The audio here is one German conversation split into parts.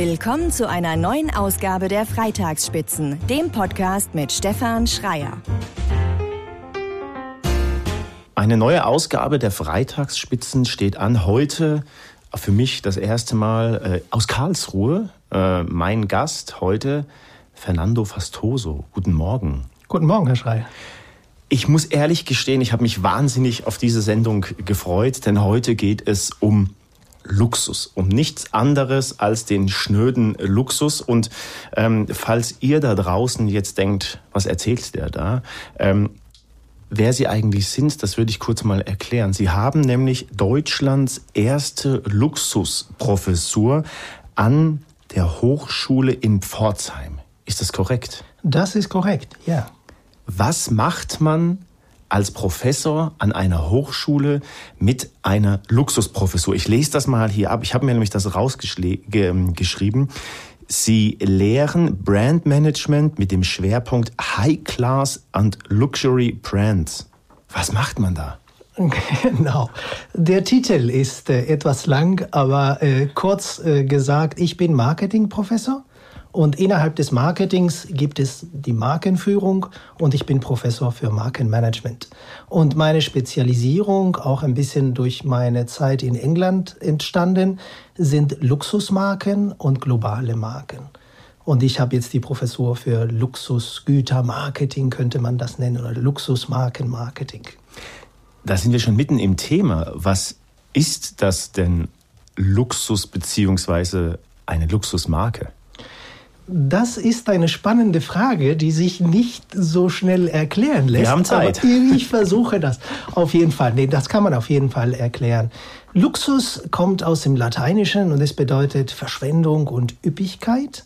Willkommen zu einer neuen Ausgabe der Freitagsspitzen, dem Podcast mit Stefan Schreier. Eine neue Ausgabe der Freitagsspitzen steht an. Heute für mich das erste Mal äh, aus Karlsruhe. Äh, mein Gast heute, Fernando Fastoso. Guten Morgen. Guten Morgen, Herr Schreier. Ich muss ehrlich gestehen, ich habe mich wahnsinnig auf diese Sendung gefreut, denn heute geht es um Luxus, um nichts anderes als den schnöden Luxus. Und ähm, falls ihr da draußen jetzt denkt, was erzählt der da? Ähm, wer Sie eigentlich sind, das würde ich kurz mal erklären. Sie haben nämlich Deutschlands erste Luxusprofessur an der Hochschule in Pforzheim. Ist das korrekt? Das ist korrekt, ja. Was macht man als Professor an einer Hochschule mit einer Luxusprofessur. Ich lese das mal hier ab. Ich habe mir nämlich das rausgeschrieben. Sie lehren Brandmanagement mit dem Schwerpunkt High Class and Luxury Brands. Was macht man da? Genau. Der Titel ist äh, etwas lang, aber äh, kurz äh, gesagt, ich bin Marketingprofessor und innerhalb des Marketings gibt es die Markenführung und ich bin Professor für Markenmanagement. Und meine Spezialisierung, auch ein bisschen durch meine Zeit in England entstanden, sind Luxusmarken und globale Marken. Und ich habe jetzt die Professur für Luxusgütermarketing, könnte man das nennen, oder Luxusmarkenmarketing. Da sind wir schon mitten im Thema. Was ist das denn Luxus beziehungsweise eine Luxusmarke? Das ist eine spannende Frage, die sich nicht so schnell erklären lässt. Wir haben Zeit. Ich versuche das auf jeden Fall. Nee, das kann man auf jeden Fall erklären. Luxus kommt aus dem Lateinischen und es bedeutet Verschwendung und Üppigkeit.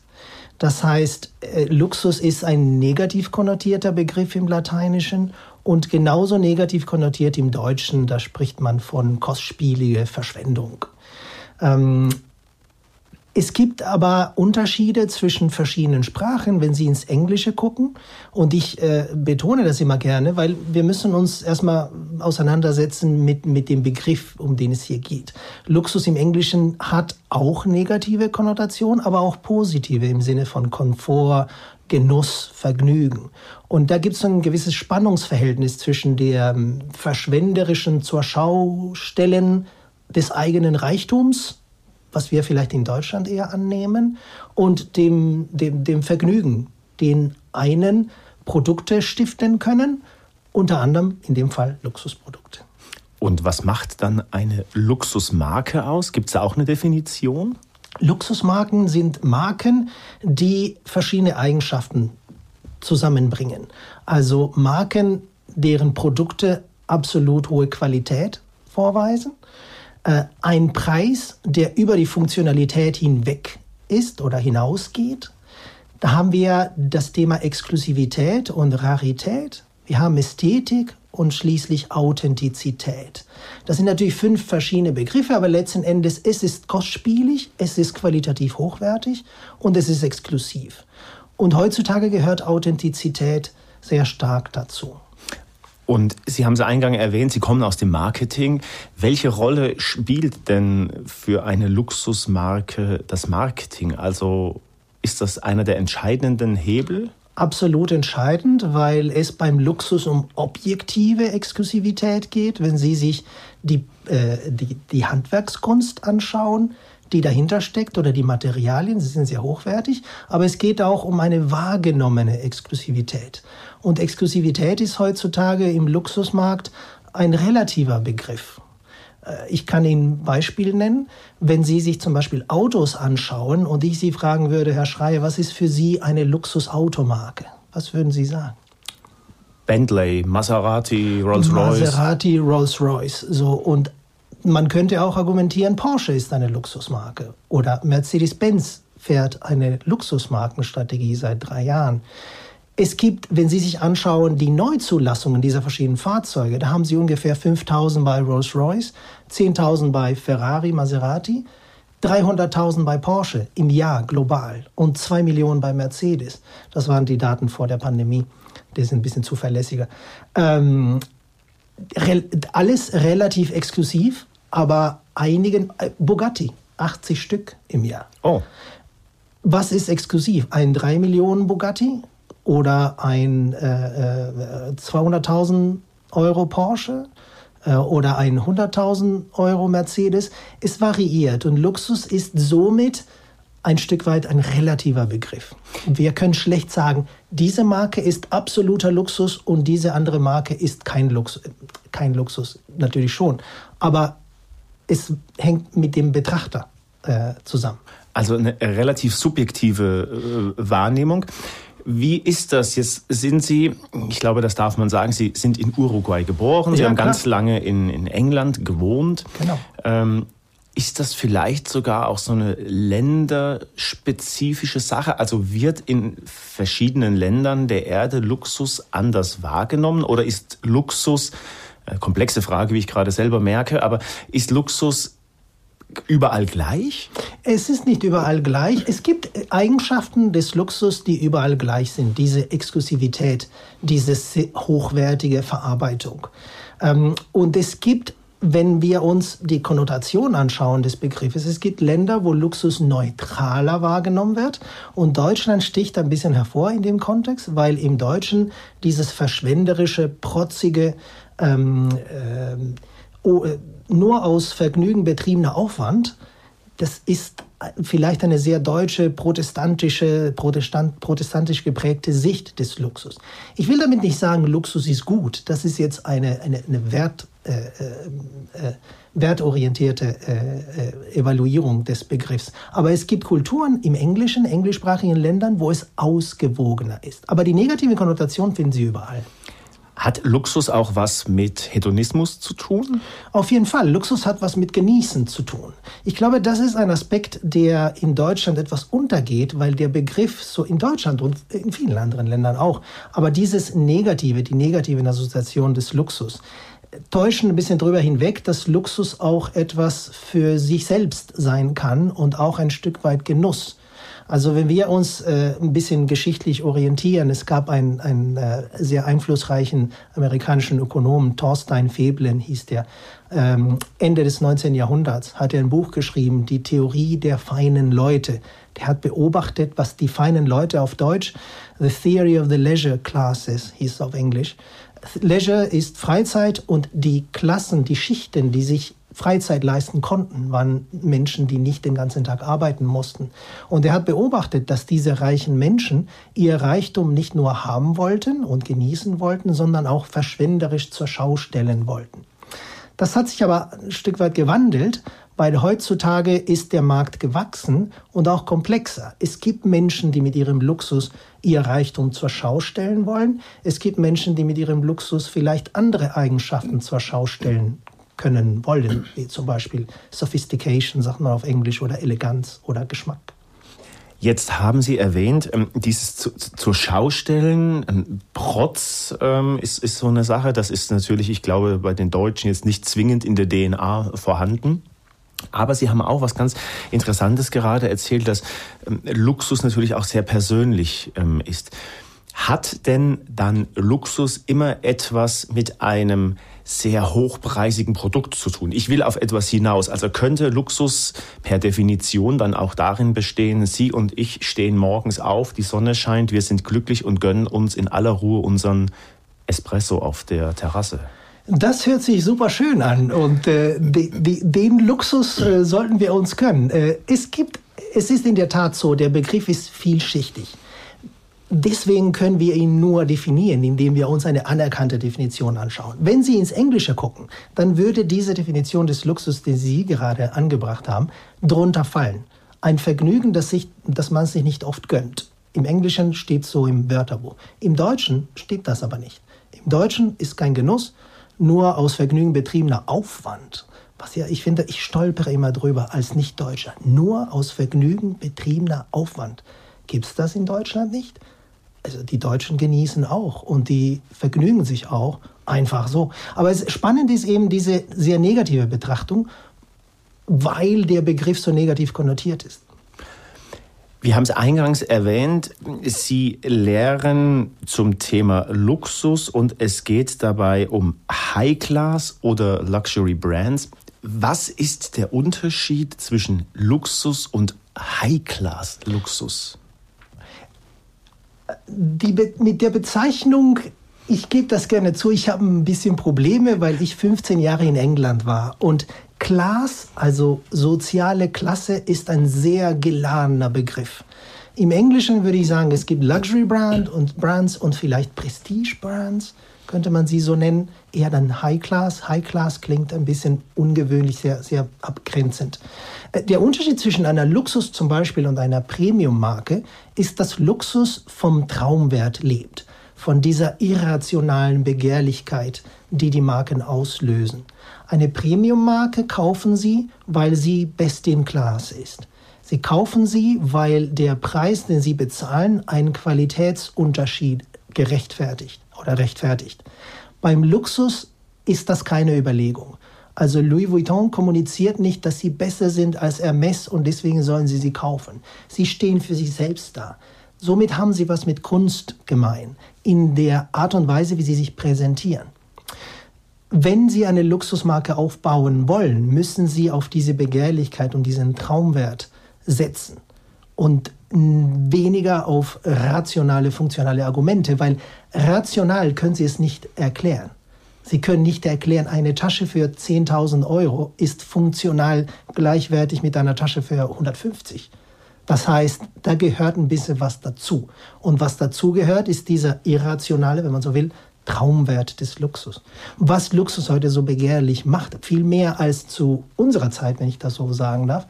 Das heißt, äh, Luxus ist ein negativ konnotierter Begriff im Lateinischen und genauso negativ konnotiert im Deutschen. Da spricht man von kostspielige Verschwendung. Ähm, es gibt aber Unterschiede zwischen verschiedenen Sprachen, wenn Sie ins Englische gucken. Und ich äh, betone das immer gerne, weil wir müssen uns erstmal auseinandersetzen mit, mit dem Begriff, um den es hier geht. Luxus im Englischen hat auch negative Konnotation, aber auch positive im Sinne von Komfort, Genuss, Vergnügen. Und da gibt es ein gewisses Spannungsverhältnis zwischen dem verschwenderischen zur Schaustellen des eigenen Reichtums was wir vielleicht in Deutschland eher annehmen, und dem, dem, dem Vergnügen, den einen Produkte stiften können, unter anderem in dem Fall Luxusprodukte. Und was macht dann eine Luxusmarke aus? Gibt es da auch eine Definition? Luxusmarken sind Marken, die verschiedene Eigenschaften zusammenbringen. Also Marken, deren Produkte absolut hohe Qualität vorweisen, äh, ein Preis, der über die Funktionalität hinweg ist oder hinausgeht. Da haben wir das Thema Exklusivität und Rarität. Wir haben Ästhetik und schließlich Authentizität. Das sind natürlich fünf verschiedene Begriffe, aber letzten Endes es ist kostspielig, es ist qualitativ hochwertig und es ist exklusiv. Und heutzutage gehört Authentizität sehr stark dazu. Und Sie haben es eingangs erwähnt, Sie kommen aus dem Marketing. Welche Rolle spielt denn für eine Luxusmarke das Marketing? Also ist das einer der entscheidenden Hebel? Absolut entscheidend, weil es beim Luxus um objektive Exklusivität geht. Wenn Sie sich die, äh, die, die Handwerkskunst anschauen, die dahinter steckt oder die Materialien, sie sind sehr hochwertig, aber es geht auch um eine wahrgenommene Exklusivität. Und Exklusivität ist heutzutage im Luxusmarkt ein relativer Begriff. Äh, ich kann Ihnen ein Beispiel nennen. Wenn Sie sich zum Beispiel Autos anschauen und ich Sie fragen würde, Herr Schreier, was ist für Sie eine Luxusautomarke? Was würden Sie sagen? Bentley, Maserati, Rolls-Royce. Maserati, Rolls-Royce. So, und man könnte auch argumentieren, Porsche ist eine Luxusmarke oder Mercedes-Benz fährt eine Luxusmarkenstrategie seit drei Jahren. Es gibt, wenn Sie sich anschauen, die Neuzulassungen dieser verschiedenen Fahrzeuge, da haben Sie ungefähr 5000 bei Rolls-Royce, 10.000 bei Ferrari, Maserati, 300.000 bei Porsche im Jahr global und 2 Millionen bei Mercedes. Das waren die Daten vor der Pandemie. Die sind ein bisschen zuverlässiger. Ähm, re alles relativ exklusiv, aber einigen, äh, Bugatti, 80 Stück im Jahr. Oh. was ist exklusiv? Ein 3 Millionen Bugatti oder ein äh, äh, 200.000 Euro Porsche äh, oder ein 100.000 Euro Mercedes? Es variiert und Luxus ist somit ein Stück weit ein relativer Begriff. Wir können schlecht sagen, diese Marke ist absoluter Luxus und diese andere Marke ist kein Luxus. Kein Luxus, natürlich schon. Aber es hängt mit dem Betrachter äh, zusammen. Also eine relativ subjektive äh, Wahrnehmung. Wie ist das? Jetzt sind Sie, ich glaube, das darf man sagen, Sie sind in Uruguay geboren, Sie ja, haben klar. ganz lange in, in England gewohnt. Genau. Ähm, ist das vielleicht sogar auch so eine länderspezifische Sache? Also wird in verschiedenen Ländern der Erde Luxus anders wahrgenommen oder ist Luxus, äh, komplexe Frage, wie ich gerade selber merke, aber ist Luxus überall gleich? Es ist nicht überall gleich. Es gibt Eigenschaften des Luxus, die überall gleich sind. Diese Exklusivität, diese hochwertige Verarbeitung. Ähm, und es gibt wenn wir uns die Konnotation anschauen des Begriffes, es gibt Länder, wo Luxus neutraler wahrgenommen wird und Deutschland sticht ein bisschen hervor in dem Kontext, weil im Deutschen dieses verschwenderische, protzige, ähm, ähm, oh, äh, nur aus Vergnügen betriebene Aufwand, das ist vielleicht eine sehr deutsche, protestantische, protestant, protestantisch geprägte Sicht des Luxus. Ich will damit nicht sagen, Luxus ist gut. Das ist jetzt eine, eine, eine Wert, äh, äh, äh wertorientierte äh, äh, Evaluierung des Begriffs. Aber es gibt Kulturen im englischen, englischsprachigen Ländern, wo es ausgewogener ist. Aber die negative Konnotation finden Sie überall. Hat Luxus auch was mit Hedonismus zu tun? Auf jeden Fall. Luxus hat was mit Genießen zu tun. Ich glaube, das ist ein Aspekt, der in Deutschland etwas untergeht, weil der Begriff so in Deutschland und in vielen anderen Ländern auch, aber dieses Negative, die negative Assoziation des Luxus, täuschen ein bisschen drüber hinweg, dass Luxus auch etwas für sich selbst sein kann und auch ein Stück weit Genuss. Also wenn wir uns äh, ein bisschen geschichtlich orientieren, es gab einen, einen äh, sehr einflussreichen amerikanischen Ökonomen, Thorstein Veblen hieß der, ähm, Ende des 19. Jahrhunderts hat er ein Buch geschrieben, Die Theorie der feinen Leute. Der hat beobachtet, was die feinen Leute auf Deutsch, The Theory of the Leisure Classes hieß auf Englisch. Leisure ist Freizeit und die Klassen, die Schichten, die sich Freizeit leisten konnten, waren Menschen, die nicht den ganzen Tag arbeiten mussten. Und er hat beobachtet, dass diese reichen Menschen ihr Reichtum nicht nur haben wollten und genießen wollten, sondern auch verschwenderisch zur Schau stellen wollten. Das hat sich aber ein Stück weit gewandelt, weil heutzutage ist der Markt gewachsen und auch komplexer. Es gibt Menschen, die mit ihrem Luxus ihr Reichtum zur Schau stellen wollen. Es gibt Menschen, die mit ihrem Luxus vielleicht andere Eigenschaften zur Schau stellen können wollen, wie zum Beispiel Sophistication, sagt man auf Englisch, oder Eleganz oder Geschmack. Jetzt haben Sie erwähnt, ähm, dieses zu, zur Schaustellen, ähm, Protz ähm, ist, ist so eine Sache. Das ist natürlich, ich glaube, bei den Deutschen jetzt nicht zwingend in der DNA vorhanden. Aber Sie haben auch was ganz Interessantes gerade erzählt, dass Luxus natürlich auch sehr persönlich ist. Hat denn dann Luxus immer etwas mit einem sehr hochpreisigen Produkt zu tun? Ich will auf etwas hinaus. Also könnte Luxus per Definition dann auch darin bestehen, Sie und ich stehen morgens auf, die Sonne scheint, wir sind glücklich und gönnen uns in aller Ruhe unseren Espresso auf der Terrasse? Das hört sich super schön an und äh, die, die, den Luxus äh, sollten wir uns können. Äh, es gibt, es ist in der Tat so, der Begriff ist vielschichtig. Deswegen können wir ihn nur definieren, indem wir uns eine anerkannte Definition anschauen. Wenn Sie ins Englische gucken, dann würde diese Definition des Luxus, den Sie gerade angebracht haben, drunter fallen. Ein Vergnügen, das, sich, das man sich nicht oft gönnt. Im Englischen steht so im Wörterbuch. Im Deutschen steht das aber nicht. Im Deutschen ist kein Genuss, nur aus Vergnügen betriebener Aufwand. Was ja, ich finde, ich stolpere immer drüber als Nicht-Deutscher. Nur aus Vergnügen betriebener Aufwand. Gibt es das in Deutschland nicht? Also die Deutschen genießen auch und die vergnügen sich auch einfach so. Aber es, spannend ist eben diese sehr negative Betrachtung, weil der Begriff so negativ konnotiert ist. Wir haben es eingangs erwähnt, Sie lehren zum Thema Luxus und es geht dabei um High-Class oder Luxury Brands. Was ist der Unterschied zwischen Luxus und High-Class-Luxus? Die, mit der Bezeichnung, ich gebe das gerne zu, ich habe ein bisschen Probleme, weil ich 15 Jahre in England war. Und Class, also soziale Klasse, ist ein sehr geladener Begriff. Im Englischen würde ich sagen, es gibt Luxury Brand und Brands und vielleicht Prestige Brands, könnte man sie so nennen. Eher dann High Class. High Class klingt ein bisschen ungewöhnlich, sehr, sehr abgrenzend. Äh, der Unterschied zwischen einer Luxus zum Beispiel und einer Premium-Marke ist, dass Luxus vom Traumwert lebt, von dieser irrationalen Begehrlichkeit, die die Marken auslösen. Eine Premium-Marke kaufen Sie, weil sie best in class ist. Sie kaufen sie, weil der Preis, den Sie bezahlen, einen Qualitätsunterschied gerechtfertigt oder rechtfertigt. Beim Luxus ist das keine Überlegung. Also Louis Vuitton kommuniziert nicht, dass sie besser sind als Hermes und deswegen sollen sie sie kaufen. Sie stehen für sich selbst da. Somit haben sie was mit Kunst gemein, in der Art und Weise, wie sie sich präsentieren. Wenn Sie eine Luxusmarke aufbauen wollen, müssen Sie auf diese Begehrlichkeit und diesen Traumwert setzen und weniger auf rationale, funktionale Argumente, weil rational können Sie es nicht erklären. Sie können nicht erklären, eine Tasche für 10.000 Euro ist funktional gleichwertig mit einer Tasche für 150. Das heißt, da gehört ein bisschen was dazu. Und was dazu gehört, ist dieser irrationale, wenn man so will, Traumwert des Luxus. Was Luxus heute so begehrlich macht, viel mehr als zu unserer Zeit, wenn ich das so sagen darf,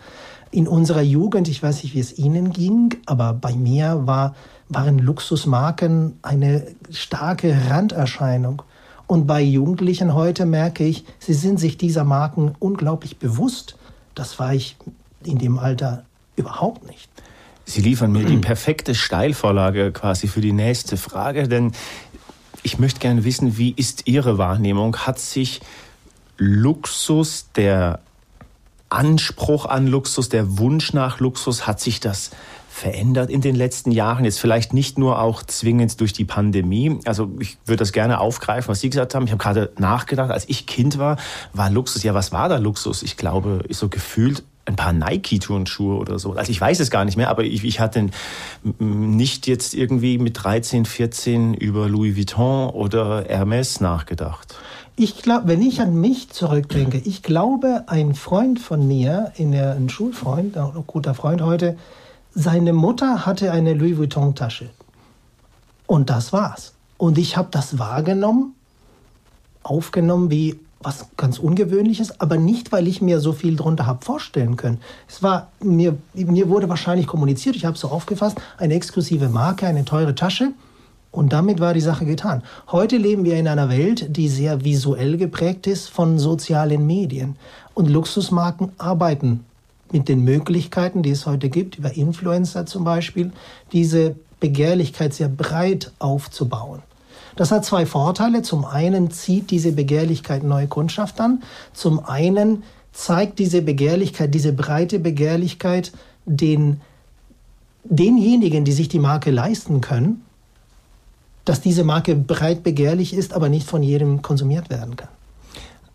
in unserer Jugend, ich weiß nicht, wie es Ihnen ging, aber bei mir war, waren Luxusmarken eine starke Randerscheinung. Und bei Jugendlichen heute merke ich, sie sind sich dieser Marken unglaublich bewusst. Das war ich in dem Alter überhaupt nicht. Sie liefern mir die perfekte Steilvorlage quasi für die nächste Frage, denn ich möchte gerne wissen, wie ist Ihre Wahrnehmung? Hat sich Luxus, der Anspruch an Luxus, der Wunsch nach Luxus, hat sich das verändert in den letzten Jahren? Jetzt vielleicht nicht nur auch zwingend durch die Pandemie. Also ich würde das gerne aufgreifen, was Sie gesagt haben. Ich habe gerade nachgedacht, als ich Kind war, war Luxus, ja, was war da Luxus? Ich glaube, so gefühlt ein paar Nike-Turnschuhe oder so. Also ich weiß es gar nicht mehr, aber ich, ich hatte nicht jetzt irgendwie mit 13, 14 über Louis Vuitton oder Hermes nachgedacht. Ich glaube, wenn ich an mich zurückdenke, ich glaube, ein Freund von mir, der, ein Schulfreund, ein guter Freund heute, seine Mutter hatte eine Louis Vuitton-Tasche. Und das war's. Und ich habe das wahrgenommen, aufgenommen wie was ganz Ungewöhnliches, aber nicht, weil ich mir so viel darunter habe vorstellen können. Es war mir, mir wurde wahrscheinlich kommuniziert, ich habe so aufgefasst, eine exklusive Marke, eine teure Tasche und damit war die Sache getan. Heute leben wir in einer Welt, die sehr visuell geprägt ist von sozialen Medien. Und Luxusmarken arbeiten mit den Möglichkeiten, die es heute gibt, über Influencer zum Beispiel, diese Begehrlichkeit sehr breit aufzubauen. Das hat zwei Vorteile. Zum einen zieht diese Begehrlichkeit neue Kundschaft an. Zum einen zeigt diese Begehrlichkeit, diese breite Begehrlichkeit den, denjenigen, die sich die Marke leisten können, dass diese Marke breit begehrlich ist, aber nicht von jedem konsumiert werden kann.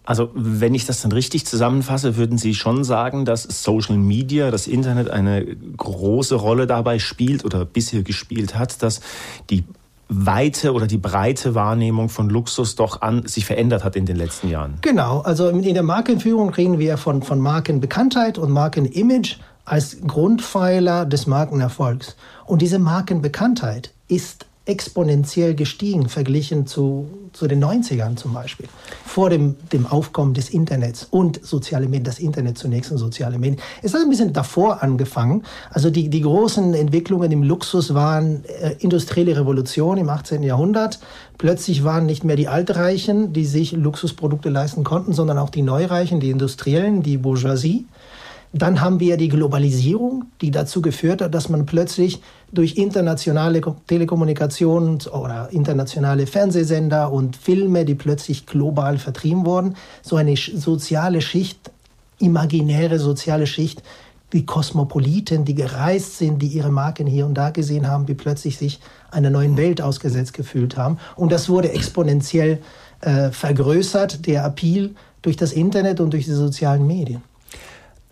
Also wenn ich das dann richtig zusammenfasse, würden Sie schon sagen, dass Social Media, das Internet eine große Rolle dabei spielt oder bisher gespielt hat, dass die weite oder die breite Wahrnehmung von Luxus doch an, sich verändert hat in den letzten Jahren. Genau, also in der Markenführung reden wir von, von Markenbekanntheit und Markenimage als Grundpfeiler des Markenerfolgs. Und diese Markenbekanntheit ist exponentiell gestiegen verglichen zu, zu den 90ern zum Beispiel. Vor dem, dem Aufkommen des Internets und soziale Medien, das Internet zunächst und soziale Medien. Es hat ein bisschen davor angefangen. Also die, die großen Entwicklungen im Luxus waren äh, industrielle Revolution im 18. Jahrhundert. Plötzlich waren nicht mehr die Altreichen, die sich Luxusprodukte leisten konnten, sondern auch die Neureichen, die Industriellen, die Bourgeoisie. Dann haben wir die Globalisierung, die dazu geführt hat, dass man plötzlich durch internationale Telekommunikation oder internationale Fernsehsender und Filme, die plötzlich global vertrieben wurden, so eine soziale Schicht, imaginäre soziale Schicht, die Kosmopoliten, die gereist sind, die ihre Marken hier und da gesehen haben, die plötzlich sich einer neuen Welt ausgesetzt gefühlt haben. Und das wurde exponentiell äh, vergrößert, der Appeal durch das Internet und durch die sozialen Medien.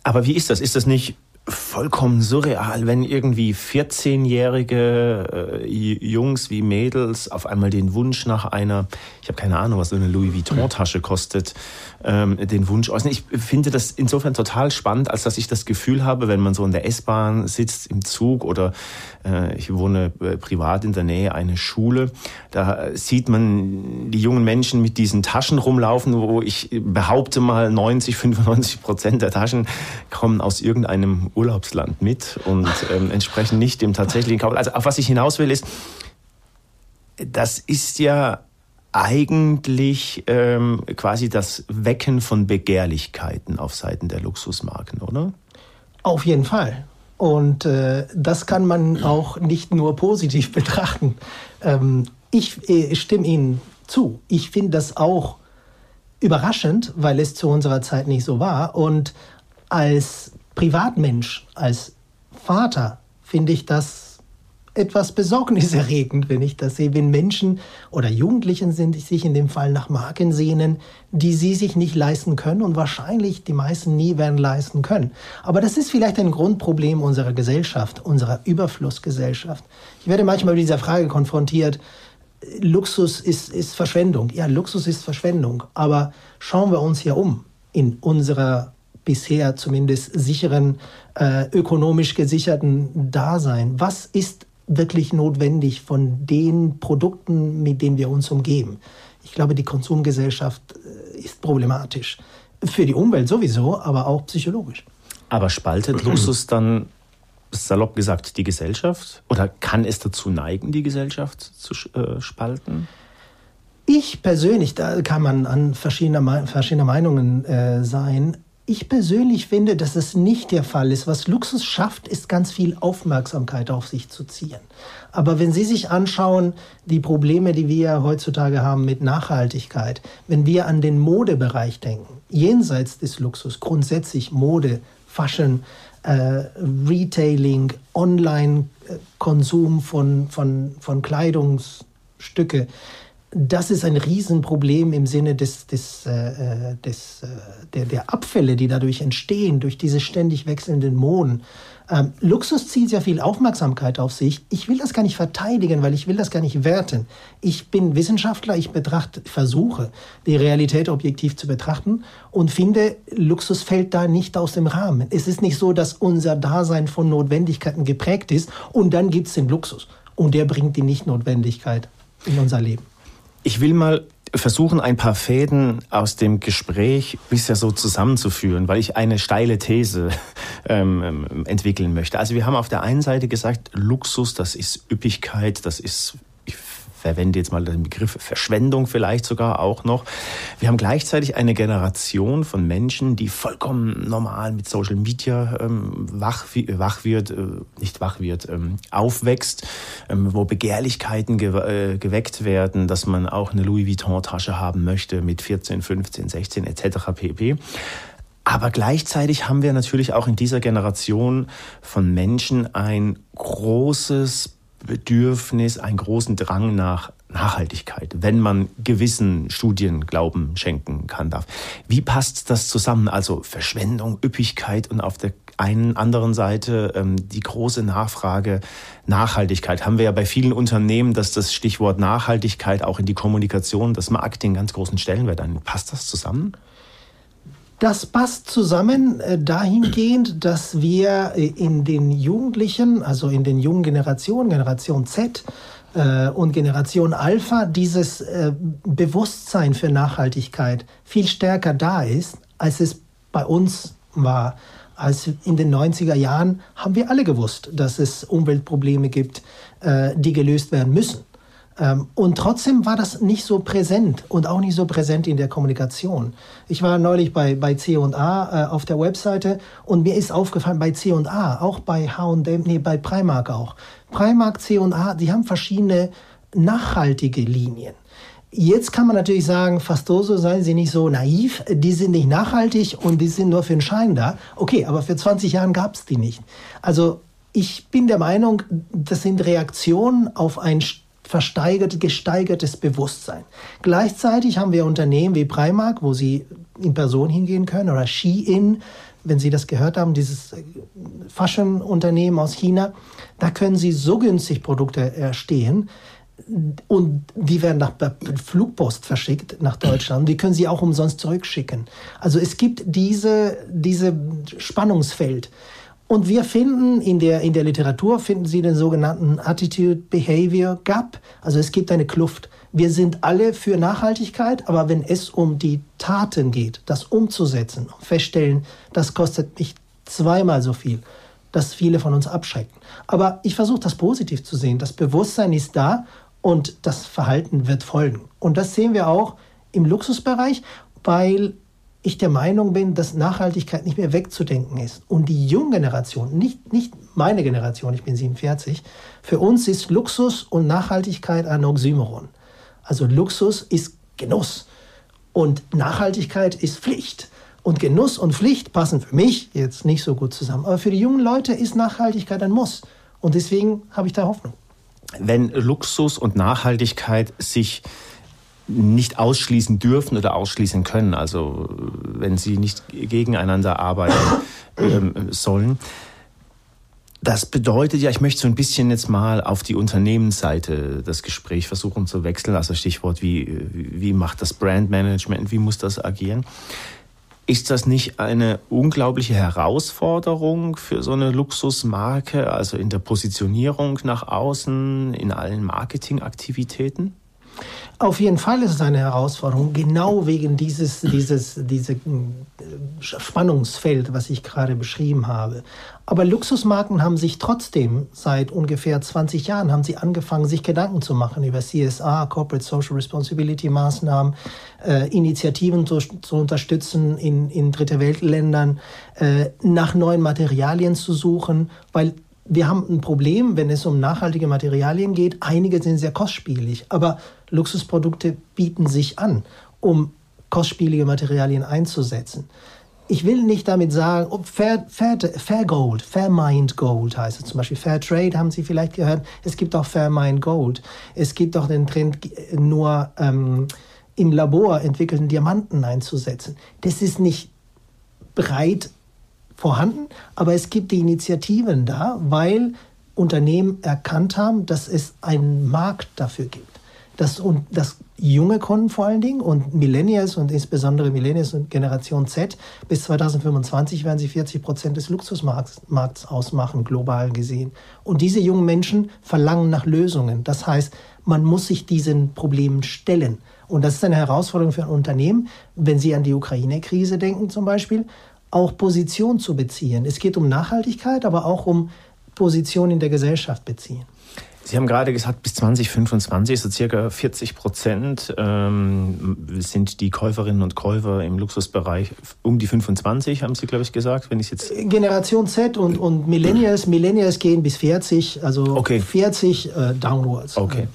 Aber wie ist das? Ist das nicht vollkommen surreal, wenn irgendwie 14-jährige äh, Jungs wie Mädels auf einmal den Wunsch nach einer, ich habe keine Ahnung, was so eine Louis Vuitton-Tasche kostet, ähm, den Wunsch äußern. Ich finde das insofern total spannend, als dass ich das Gefühl habe, wenn man so in der S-Bahn sitzt, im Zug oder ich wohne äh, privat in der Nähe eine Schule, da sieht man die jungen Menschen mit diesen Taschen rumlaufen, wo ich behaupte mal 90, 95 Prozent der Taschen kommen aus irgendeinem Urlaubsland mit und ähm, entsprechen nicht dem tatsächlichen Kauf. Also auf was ich hinaus will ist, das ist ja eigentlich ähm, quasi das Wecken von Begehrlichkeiten auf Seiten der Luxusmarken, oder? Auf jeden Fall. Und äh, das kann man auch nicht nur positiv betrachten. Ähm, ich äh, stimme Ihnen zu. Ich finde das auch überraschend, weil es zu unserer Zeit nicht so war. Und als Privatmensch, als Vater finde ich das etwas besorgniserregend, wenn ich das sehe, wenn Menschen oder Jugendlichen sind, sich in dem Fall nach Marken sehnen, die sie sich nicht leisten können und wahrscheinlich die meisten nie werden leisten können. Aber das ist vielleicht ein Grundproblem unserer Gesellschaft, unserer Überflussgesellschaft. Ich werde manchmal mit dieser Frage konfrontiert, Luxus ist, ist Verschwendung. Ja, Luxus ist Verschwendung. Aber schauen wir uns hier um in unserer bisher zumindest sicheren, äh, ökonomisch gesicherten Dasein. Was ist wirklich notwendig von den Produkten, mit denen wir uns umgeben? Ich glaube, die Konsumgesellschaft äh, ist problematisch. Für die Umwelt sowieso, aber auch psychologisch. Aber spaltet Luxus dann salopp gesagt die Gesellschaft? Oder kann es dazu neigen, die Gesellschaft zu äh, spalten? Ich persönlich, da kann man an verschiedener, verschiedener Meinungen äh, sein, ich persönlich finde, dass es nicht der Fall ist. Was Luxus schafft, ist ganz viel Aufmerksamkeit auf sich zu ziehen. Aber wenn Sie sich anschauen, die Probleme, die wir heutzutage haben mit Nachhaltigkeit, wenn wir an den Modebereich denken, jenseits des Luxus, grundsätzlich Mode, Fashion, äh, Retailing, Online-Konsum von, von, von Kleidungsstücke, das ist ein Riesenproblem im Sinne des, des, äh, äh, des, äh, der, der Abfälle, die dadurch entstehen, durch diese ständig wechselnden Moden. Ähm, Luxus zieht sehr viel Aufmerksamkeit auf sich. Ich will das gar nicht verteidigen, weil ich will das gar nicht werten. Ich bin Wissenschaftler, ich betrachte, versuche, die Realität objektiv zu betrachten und finde, Luxus fällt da nicht aus dem Rahmen. Es ist nicht so, dass unser Dasein von Notwendigkeiten geprägt ist und dann gibt es den Luxus. Und der bringt die Nichtnotwendigkeit in unser Leben. Ich will mal versuchen, ein paar Fäden aus dem Gespräch bisher so zusammenzuführen, weil ich eine steile These ähm, ähm entwickeln möchte. Also wir haben auf der einen Seite gesagt, Luxus, das ist Üppigkeit, das ist verwende jetzt mal den Begriff Verschwendung vielleicht sogar auch noch. Wir haben gleichzeitig eine Generation von Menschen, die vollkommen normal mit Social Media ähm, wach, wach wird, äh, nicht wach wird, ähm, aufwächst, ähm, wo Begehrlichkeiten ge äh, geweckt werden, dass man auch eine Louis Vuitton Tasche haben möchte mit 14, 15, 16 etc. pp. Aber gleichzeitig haben wir natürlich auch in dieser Generation von Menschen ein großes Bedürfnis, einen großen Drang nach Nachhaltigkeit, wenn man gewissen Studien Glauben schenken kann darf. Wie passt das zusammen? Also Verschwendung, Üppigkeit und auf der einen anderen Seite ähm, die große Nachfrage Nachhaltigkeit. Haben wir ja bei vielen Unternehmen, dass das Stichwort Nachhaltigkeit auch in die Kommunikation, das Marketing ganz großen Stellenwert an. Passt das zusammen? Das passt zusammen äh, dahingehend, dass wir äh, in den Jugendlichen, also in den jungen Generationen, Generation Z äh, und Generation Alpha, dieses äh, Bewusstsein für Nachhaltigkeit viel stärker da ist, als es bei uns war. Als in den 90er Jahren haben wir alle gewusst, dass es Umweltprobleme gibt, äh, die gelöst werden müssen. Ähm, und trotzdem war das nicht so präsent und auch nicht so präsent in der Kommunikation. Ich war neulich bei, bei C&A äh, auf der Webseite und mir ist aufgefallen, bei C&A, auch bei H&M, nee, bei Primark auch. Primark, C&A, die haben verschiedene nachhaltige Linien. Jetzt kann man natürlich sagen, Fastoso, seien Sie nicht so naiv, die sind nicht nachhaltig und die sind nur für den Schein da. Okay, aber für 20 Jahren gab es die nicht. Also ich bin der Meinung, das sind Reaktionen auf ein versteigert, gesteigertes Bewusstsein. Gleichzeitig haben wir Unternehmen wie Primark, wo Sie in Person hingehen können, oder Shein, wenn Sie das gehört haben, dieses Fashion-Unternehmen aus China, da können Sie so günstig Produkte erstehen und die werden nach Flugpost verschickt nach Deutschland. Die können Sie auch umsonst zurückschicken. Also es gibt diese, diese Spannungsfeld. Und wir finden in der, in der Literatur, finden Sie den sogenannten Attitude-Behavior Gap. Also es gibt eine Kluft. Wir sind alle für Nachhaltigkeit, aber wenn es um die Taten geht, das umzusetzen, feststellen, das kostet mich zweimal so viel, dass viele von uns abschrecken. Aber ich versuche das positiv zu sehen. Das Bewusstsein ist da und das Verhalten wird folgen. Und das sehen wir auch im Luxusbereich, weil ich der Meinung bin, dass Nachhaltigkeit nicht mehr wegzudenken ist. Und die junge Generation, nicht, nicht meine Generation, ich bin 47, für uns ist Luxus und Nachhaltigkeit ein Oxymoron. Also Luxus ist Genuss und Nachhaltigkeit ist Pflicht. Und Genuss und Pflicht passen für mich jetzt nicht so gut zusammen. Aber für die jungen Leute ist Nachhaltigkeit ein Muss. Und deswegen habe ich da Hoffnung. Wenn Luxus und Nachhaltigkeit sich nicht ausschließen dürfen oder ausschließen können, also wenn sie nicht gegeneinander arbeiten ähm, sollen, das bedeutet ja, ich möchte so ein bisschen jetzt mal auf die Unternehmensseite das Gespräch versuchen zu wechseln. Also Stichwort, wie, wie macht das Brandmanagement, wie muss das agieren? Ist das nicht eine unglaubliche Herausforderung für so eine Luxusmarke, also in der Positionierung nach außen, in allen Marketingaktivitäten? Auf jeden Fall ist es eine Herausforderung, genau wegen dieses, dieses diese äh, Spannungsfeld, was ich gerade beschrieben habe. Aber Luxusmarken haben sich trotzdem seit ungefähr 20 Jahren haben sie angefangen, sich Gedanken zu machen über CSR, Corporate Social Responsibility Maßnahmen, äh, Initiativen zu, zu, unterstützen in, in dritte Weltländern, äh, nach neuen Materialien zu suchen, weil wir haben ein Problem, wenn es um nachhaltige Materialien geht. Einige sind sehr kostspielig, aber Luxusprodukte bieten sich an, um kostspielige Materialien einzusetzen. Ich will nicht damit sagen, ob Fair, Fair, Fair Gold, Fair Mind Gold heißt es zum Beispiel. Fair Trade haben Sie vielleicht gehört. Es gibt auch Fair Mind Gold. Es gibt auch den Trend, nur ähm, im Labor entwickelten Diamanten einzusetzen. Das ist nicht breit vorhanden, aber es gibt die Initiativen da, weil Unternehmen erkannt haben, dass es einen Markt dafür gibt. Dass, und dass junge Kunden vor allen Dingen und Millennials und insbesondere Millennials und Generation Z bis 2025 werden sie 40 Prozent des Luxusmarkts ausmachen, global gesehen. Und diese jungen Menschen verlangen nach Lösungen. Das heißt, man muss sich diesen Problemen stellen. Und das ist eine Herausforderung für ein Unternehmen, wenn Sie an die Ukraine-Krise denken zum Beispiel auch Position zu beziehen. Es geht um Nachhaltigkeit, aber auch um Position in der Gesellschaft beziehen. Sie haben gerade gesagt, bis 2025, so circa 40 Prozent ähm, sind die Käuferinnen und Käufer im Luxusbereich um die 25, haben Sie, glaube ich, gesagt, wenn ich jetzt... Generation Z und, und Millennials, Millennials gehen bis 40, also okay. 40 äh, downwards. Okay.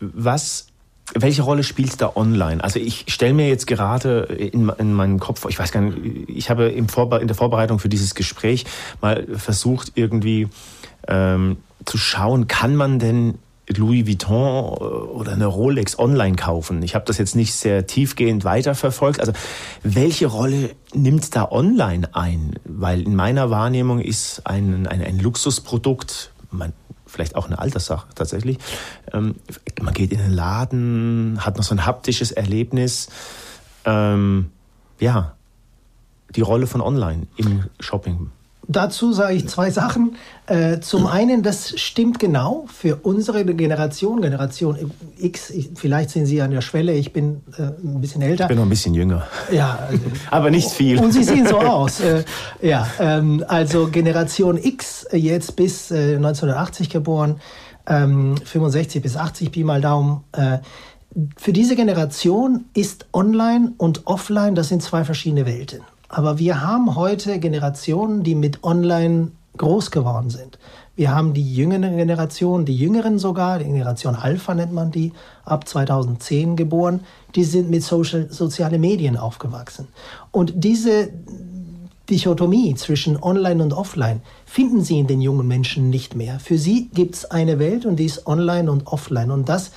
Was welche Rolle spielt da online? Also ich stelle mir jetzt gerade in, in meinen Kopf, ich weiß gar nicht, ich habe im in der Vorbereitung für dieses Gespräch mal versucht irgendwie ähm, zu schauen, kann man denn Louis Vuitton oder eine Rolex online kaufen. Ich habe das jetzt nicht sehr tiefgehend weiterverfolgt. Also welche Rolle nimmt da online ein? Weil in meiner Wahrnehmung ist ein, ein, ein Luxusprodukt, man, vielleicht auch eine Alterssache tatsächlich. Ähm, man geht in den Laden, hat noch so ein haptisches Erlebnis. Ähm, ja, die Rolle von Online im Shopping. Dazu sage ich zwei Sachen. Äh, zum einen, das stimmt genau für unsere Generation, Generation X. vielleicht sind Sie an der Schwelle, ich bin äh, ein bisschen älter. Ich bin noch ein bisschen jünger. Ja, also, aber nicht viel. Und Sie sehen so aus. Äh, ja, ähm, also Generation X, jetzt bis 1980 geboren, 65 ähm, bis 80 Pi mal Daumen. für diese Generation ist Online und Offline, das sind zwei verschiedene Welten. Aber wir haben heute Generationen, die mit Online groß geworden sind. Wir haben die jüngere Generation, die Jüngeren sogar, die Generation Alpha nennt man die, ab 2010 geboren, die sind mit Social, sozialen Medien aufgewachsen. Und diese Dichotomie zwischen Online und Offline finden Sie in den jungen Menschen nicht mehr. Für sie gibt es eine Welt und die ist Online und Offline. Und das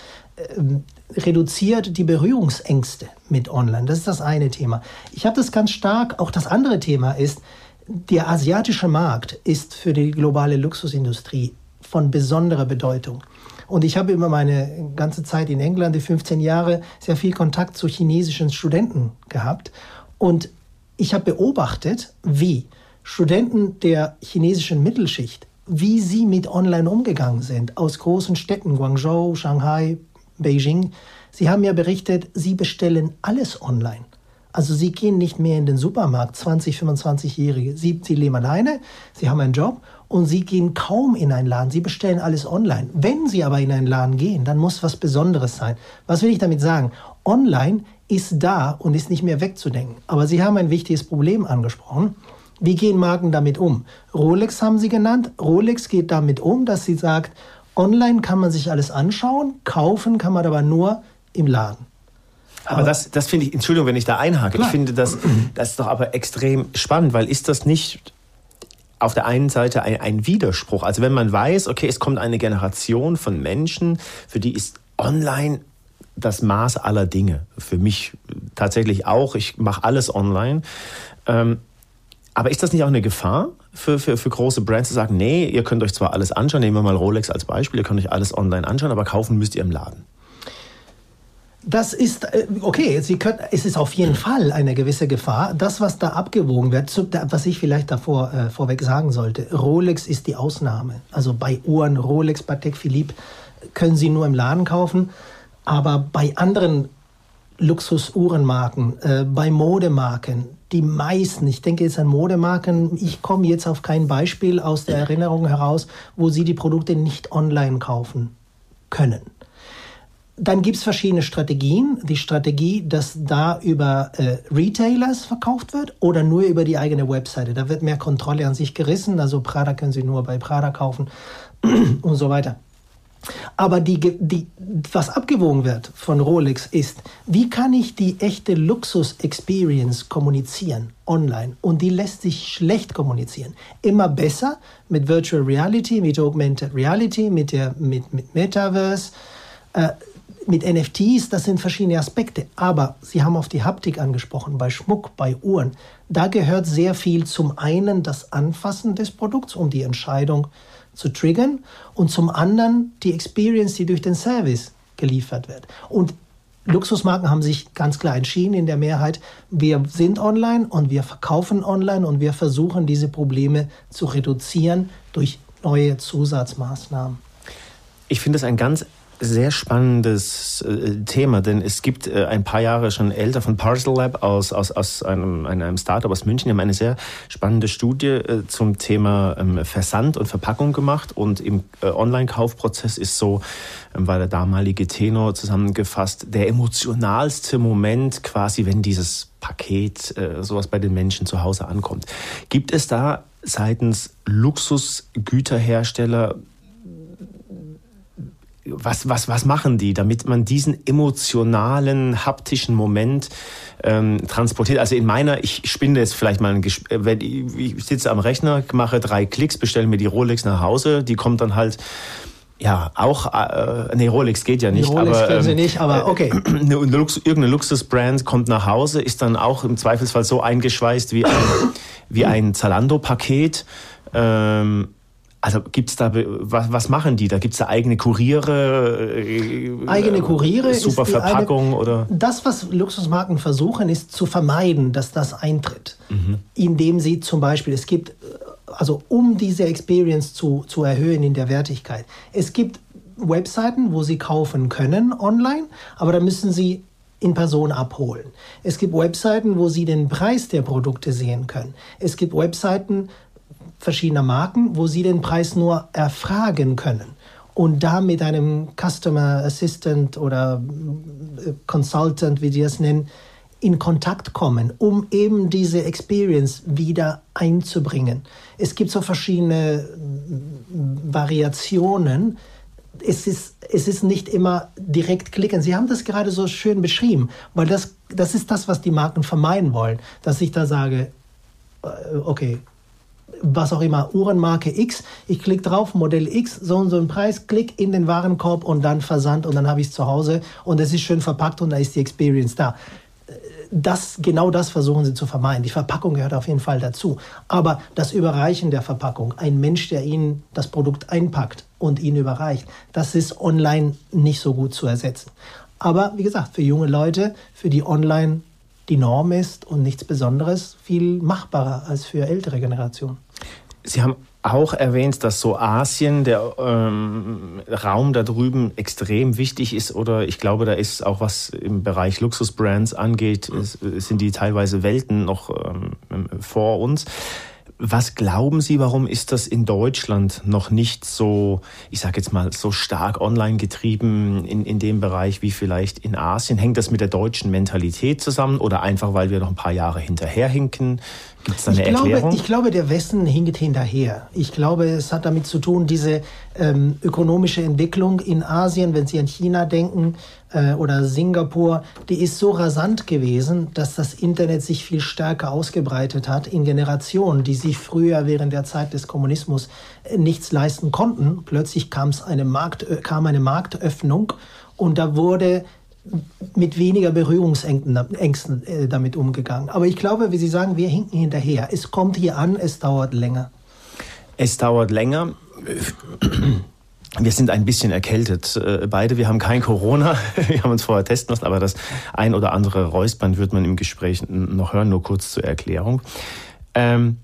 ähm, reduziert die Berührungsängste mit Online. Das ist das eine Thema. Ich habe das ganz stark, auch das andere Thema ist, der asiatische Markt ist für die globale Luxusindustrie von besonderer Bedeutung. Und ich habe immer meine ganze Zeit in England, die 15 Jahre, sehr viel Kontakt zu chinesischen Studenten gehabt. Und ich habe beobachtet, wie Studenten der chinesischen Mittelschicht, wie sie mit Online umgegangen sind, aus großen Städten, Guangzhou, Shanghai, Beijing. Sie haben ja berichtet, sie bestellen alles online. Also sie gehen nicht mehr in den Supermarkt, 20, 25-Jährige. Sie, sie leben alleine, sie haben einen Job und sie gehen kaum in einen Laden. Sie bestellen alles online. Wenn sie aber in einen Laden gehen, dann muss was Besonderes sein. Was will ich damit sagen? Online ist da und ist nicht mehr wegzudenken. Aber Sie haben ein wichtiges Problem angesprochen. Wie gehen Marken damit um? Rolex haben Sie genannt. Rolex geht damit um, dass sie sagt, online kann man sich alles anschauen, kaufen kann man aber nur im Laden. Aber das, das finde ich, Entschuldigung, wenn ich da einhake, Klar. ich finde das, das ist doch aber extrem spannend, weil ist das nicht auf der einen Seite ein, ein Widerspruch? Also wenn man weiß, okay, es kommt eine Generation von Menschen, für die ist online das Maß aller Dinge. Für mich tatsächlich auch. Ich mache alles online. Ähm, aber ist das nicht auch eine Gefahr für, für, für große Brands zu sagen, nee, ihr könnt euch zwar alles anschauen, nehmen wir mal Rolex als Beispiel, ihr könnt euch alles online anschauen, aber kaufen müsst ihr im Laden? Das ist, äh, okay, Sie können, es ist auf jeden Fall eine gewisse Gefahr. Das, was da abgewogen wird, was ich vielleicht davor äh, vorweg sagen sollte, Rolex ist die Ausnahme. Also bei Uhren, Rolex, Patek Philippe können Sie nur im Laden kaufen. Aber bei anderen Luxusuhrenmarken, äh, bei Modemarken, die meisten, ich denke jetzt an Modemarken, ich komme jetzt auf kein Beispiel aus der Erinnerung heraus, wo Sie die Produkte nicht online kaufen können. Dann gibt es verschiedene Strategien. Die Strategie, dass da über äh, Retailers verkauft wird oder nur über die eigene Webseite. Da wird mehr Kontrolle an sich gerissen. Also Prada können Sie nur bei Prada kaufen und so weiter. Aber die, die, was abgewogen wird von Rolex ist, wie kann ich die echte Luxus-Experience kommunizieren online? Und die lässt sich schlecht kommunizieren. Immer besser mit Virtual Reality, mit Augmented Reality, mit, der, mit, mit Metaverse. Äh, mit NFTs, das sind verschiedene Aspekte. Aber Sie haben auf die Haptik angesprochen, bei Schmuck, bei Uhren. Da gehört sehr viel zum einen das Anfassen des Produkts, um die Entscheidung zu triggern, und zum anderen die Experience, die durch den Service geliefert wird. Und Luxusmarken haben sich ganz klar entschieden in der Mehrheit, wir sind online und wir verkaufen online und wir versuchen diese Probleme zu reduzieren durch neue Zusatzmaßnahmen. Ich finde es ein ganz sehr spannendes äh, Thema, denn es gibt äh, ein paar Jahre schon älter von Parcel Lab aus, aus, aus einem, einem Startup aus München, die haben eine sehr spannende Studie äh, zum Thema ähm, Versand und Verpackung gemacht und im Online-Kaufprozess ist so, ähm, war der damalige Tenor zusammengefasst, der emotionalste Moment quasi, wenn dieses Paket, sowas bei den Menschen zu Hause ankommt. Gibt es da seitens Luxusgüterhersteller was, was, was machen die, damit man diesen emotionalen, haptischen Moment ähm, transportiert? Also in meiner, ich spinne jetzt vielleicht mal ein Gespräch, wenn ich sitze am Rechner, mache drei Klicks, bestelle mir die Rolex nach Hause, die kommt dann halt ja, auch, äh, nee, Rolex geht ja nicht. Rolex aber, ähm, sie nicht, aber okay. Eine Lux, irgendeine Luxusbrand kommt nach Hause, ist dann auch im Zweifelsfall so eingeschweißt wie ein, wie ein Zalando-Paket. Ähm, also gibt es da, was, was machen die da? Gibt es da eigene Kuriere? Äh, eigene Kuriere. Super Verpackung eine, oder? Das, was Luxusmarken versuchen, ist zu vermeiden, dass das eintritt. Mhm. Indem sie zum Beispiel, es gibt, also um diese Experience zu, zu erhöhen in der Wertigkeit, es gibt Webseiten, wo sie kaufen können online, aber da müssen sie in Person abholen. Es gibt Webseiten, wo Sie den Preis der Produkte sehen können. Es gibt Webseiten, verschiedener Marken, wo Sie den Preis nur erfragen können und da mit einem Customer Assistant oder äh, Consultant, wie Sie es nennen, in Kontakt kommen, um eben diese Experience wieder einzubringen. Es gibt so verschiedene mm, Variationen. Es ist, es ist nicht immer direkt klicken. Sie haben das gerade so schön beschrieben, weil das, das ist das, was die Marken vermeiden wollen, dass ich da sage, äh, okay, was auch immer, Uhrenmarke X. Ich klicke drauf, Modell X, so und so ein Preis, klick in den Warenkorb und dann Versand und dann habe ich es zu Hause und es ist schön verpackt und da ist die Experience da. das, genau das versuchen sie zu vermeiden. Die Verpackung gehört auf jeden Fall dazu. Aber das Überreichen der Verpackung, ein Mensch, der Ihnen das Produkt einpackt und Ihnen überreicht, das ist online nicht so gut zu ersetzen. Aber wie gesagt, für junge Leute, für die online die Norm ist und nichts Besonderes, viel machbarer als für ältere Generationen. Sie haben auch erwähnt, dass so Asien, der ähm, Raum da drüben extrem wichtig ist oder ich glaube, da ist auch was im Bereich Luxusbrands angeht, ist, sind die teilweise Welten noch ähm, vor uns. Was glauben Sie, warum ist das in Deutschland noch nicht so, ich sage jetzt mal, so stark online getrieben in, in dem Bereich wie vielleicht in Asien? Hängt das mit der deutschen Mentalität zusammen oder einfach, weil wir noch ein paar Jahre hinterherhinken? Gibt es da eine ich Erklärung? Glaube, ich glaube, der Westen hinkt hinterher. Ich glaube, es hat damit zu tun, diese ähm, ökonomische Entwicklung in Asien, wenn Sie an China denken äh, oder Singapur, die ist so rasant gewesen, dass das Internet sich viel stärker ausgebreitet hat in Generationen, die sich früher während der Zeit des Kommunismus äh, nichts leisten konnten. Plötzlich kam eine, Markt, äh, kam eine Marktöffnung und da wurde mit weniger Berührungsängsten äh, damit umgegangen. Aber ich glaube, wie Sie sagen, wir hinken hinterher. Es kommt hier an, es dauert länger. Es dauert länger. Wir sind ein bisschen erkältet, äh, beide. Wir haben kein Corona. Wir haben uns vorher testen lassen, aber das ein oder andere Räuspern wird man im Gespräch noch hören, nur kurz zur Erklärung. Ähm,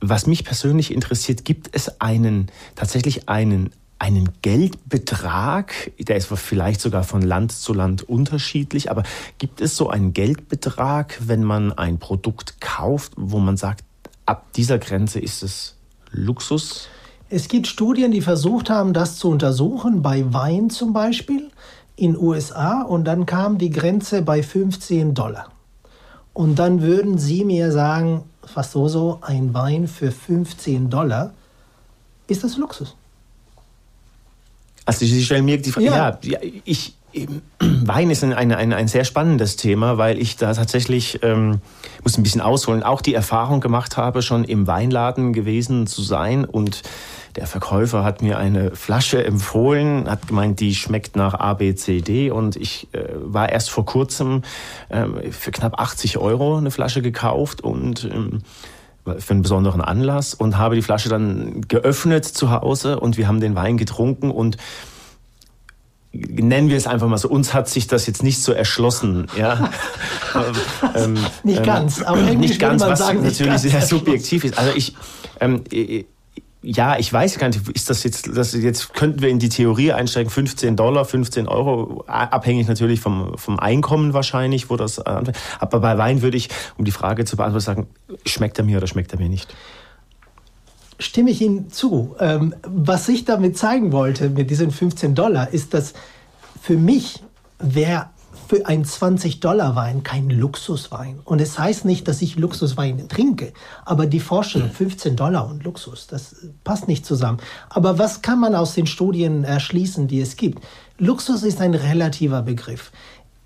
was mich persönlich interessiert, gibt es einen, tatsächlich einen einen Geldbetrag, der ist vielleicht sogar von Land zu Land unterschiedlich, aber gibt es so einen Geldbetrag, wenn man ein Produkt kauft, wo man sagt, ab dieser Grenze ist es Luxus? Es gibt Studien, die versucht haben, das zu untersuchen, bei Wein zum Beispiel in USA, und dann kam die Grenze bei 15 Dollar. Und dann würden Sie mir sagen, fast so so, ein Wein für 15 Dollar, ist das Luxus? Also Sie stellen mir die Frage, ja, ja ich, Wein ist ein, ein, ein, sehr spannendes Thema, weil ich da tatsächlich, ähm, muss ein bisschen ausholen, auch die Erfahrung gemacht habe, schon im Weinladen gewesen zu sein. Und der Verkäufer hat mir eine Flasche empfohlen, hat gemeint, die schmeckt nach A, B, C, D. Und ich äh, war erst vor kurzem äh, für knapp 80 Euro eine Flasche gekauft. Und ähm, für einen besonderen Anlass und habe die Flasche dann geöffnet zu Hause und wir haben den Wein getrunken und nennen wir es einfach mal so, uns hat sich das jetzt nicht so erschlossen, ja. ähm, nicht ähm, ganz, aber nicht ganz, was sagen, natürlich sehr subjektiv ist. Also ich, ähm, ja, ich weiß gar nicht, ist das jetzt, das jetzt könnten wir in die Theorie einsteigen, 15 Dollar, 15 Euro, abhängig natürlich vom, vom Einkommen wahrscheinlich, wo das, äh, aber bei Wein würde ich, um die Frage zu beantworten, sagen, schmeckt er mir oder schmeckt er mir nicht? Stimme ich Ihnen zu. Ähm, was ich damit zeigen wollte mit diesen 15 Dollar, ist, dass für mich wer für ein 20-Dollar-Wein kein Luxuswein. Und es das heißt nicht, dass ich Luxuswein trinke, aber die Vorstellung 15 Dollar und Luxus, das passt nicht zusammen. Aber was kann man aus den Studien erschließen, die es gibt? Luxus ist ein relativer Begriff.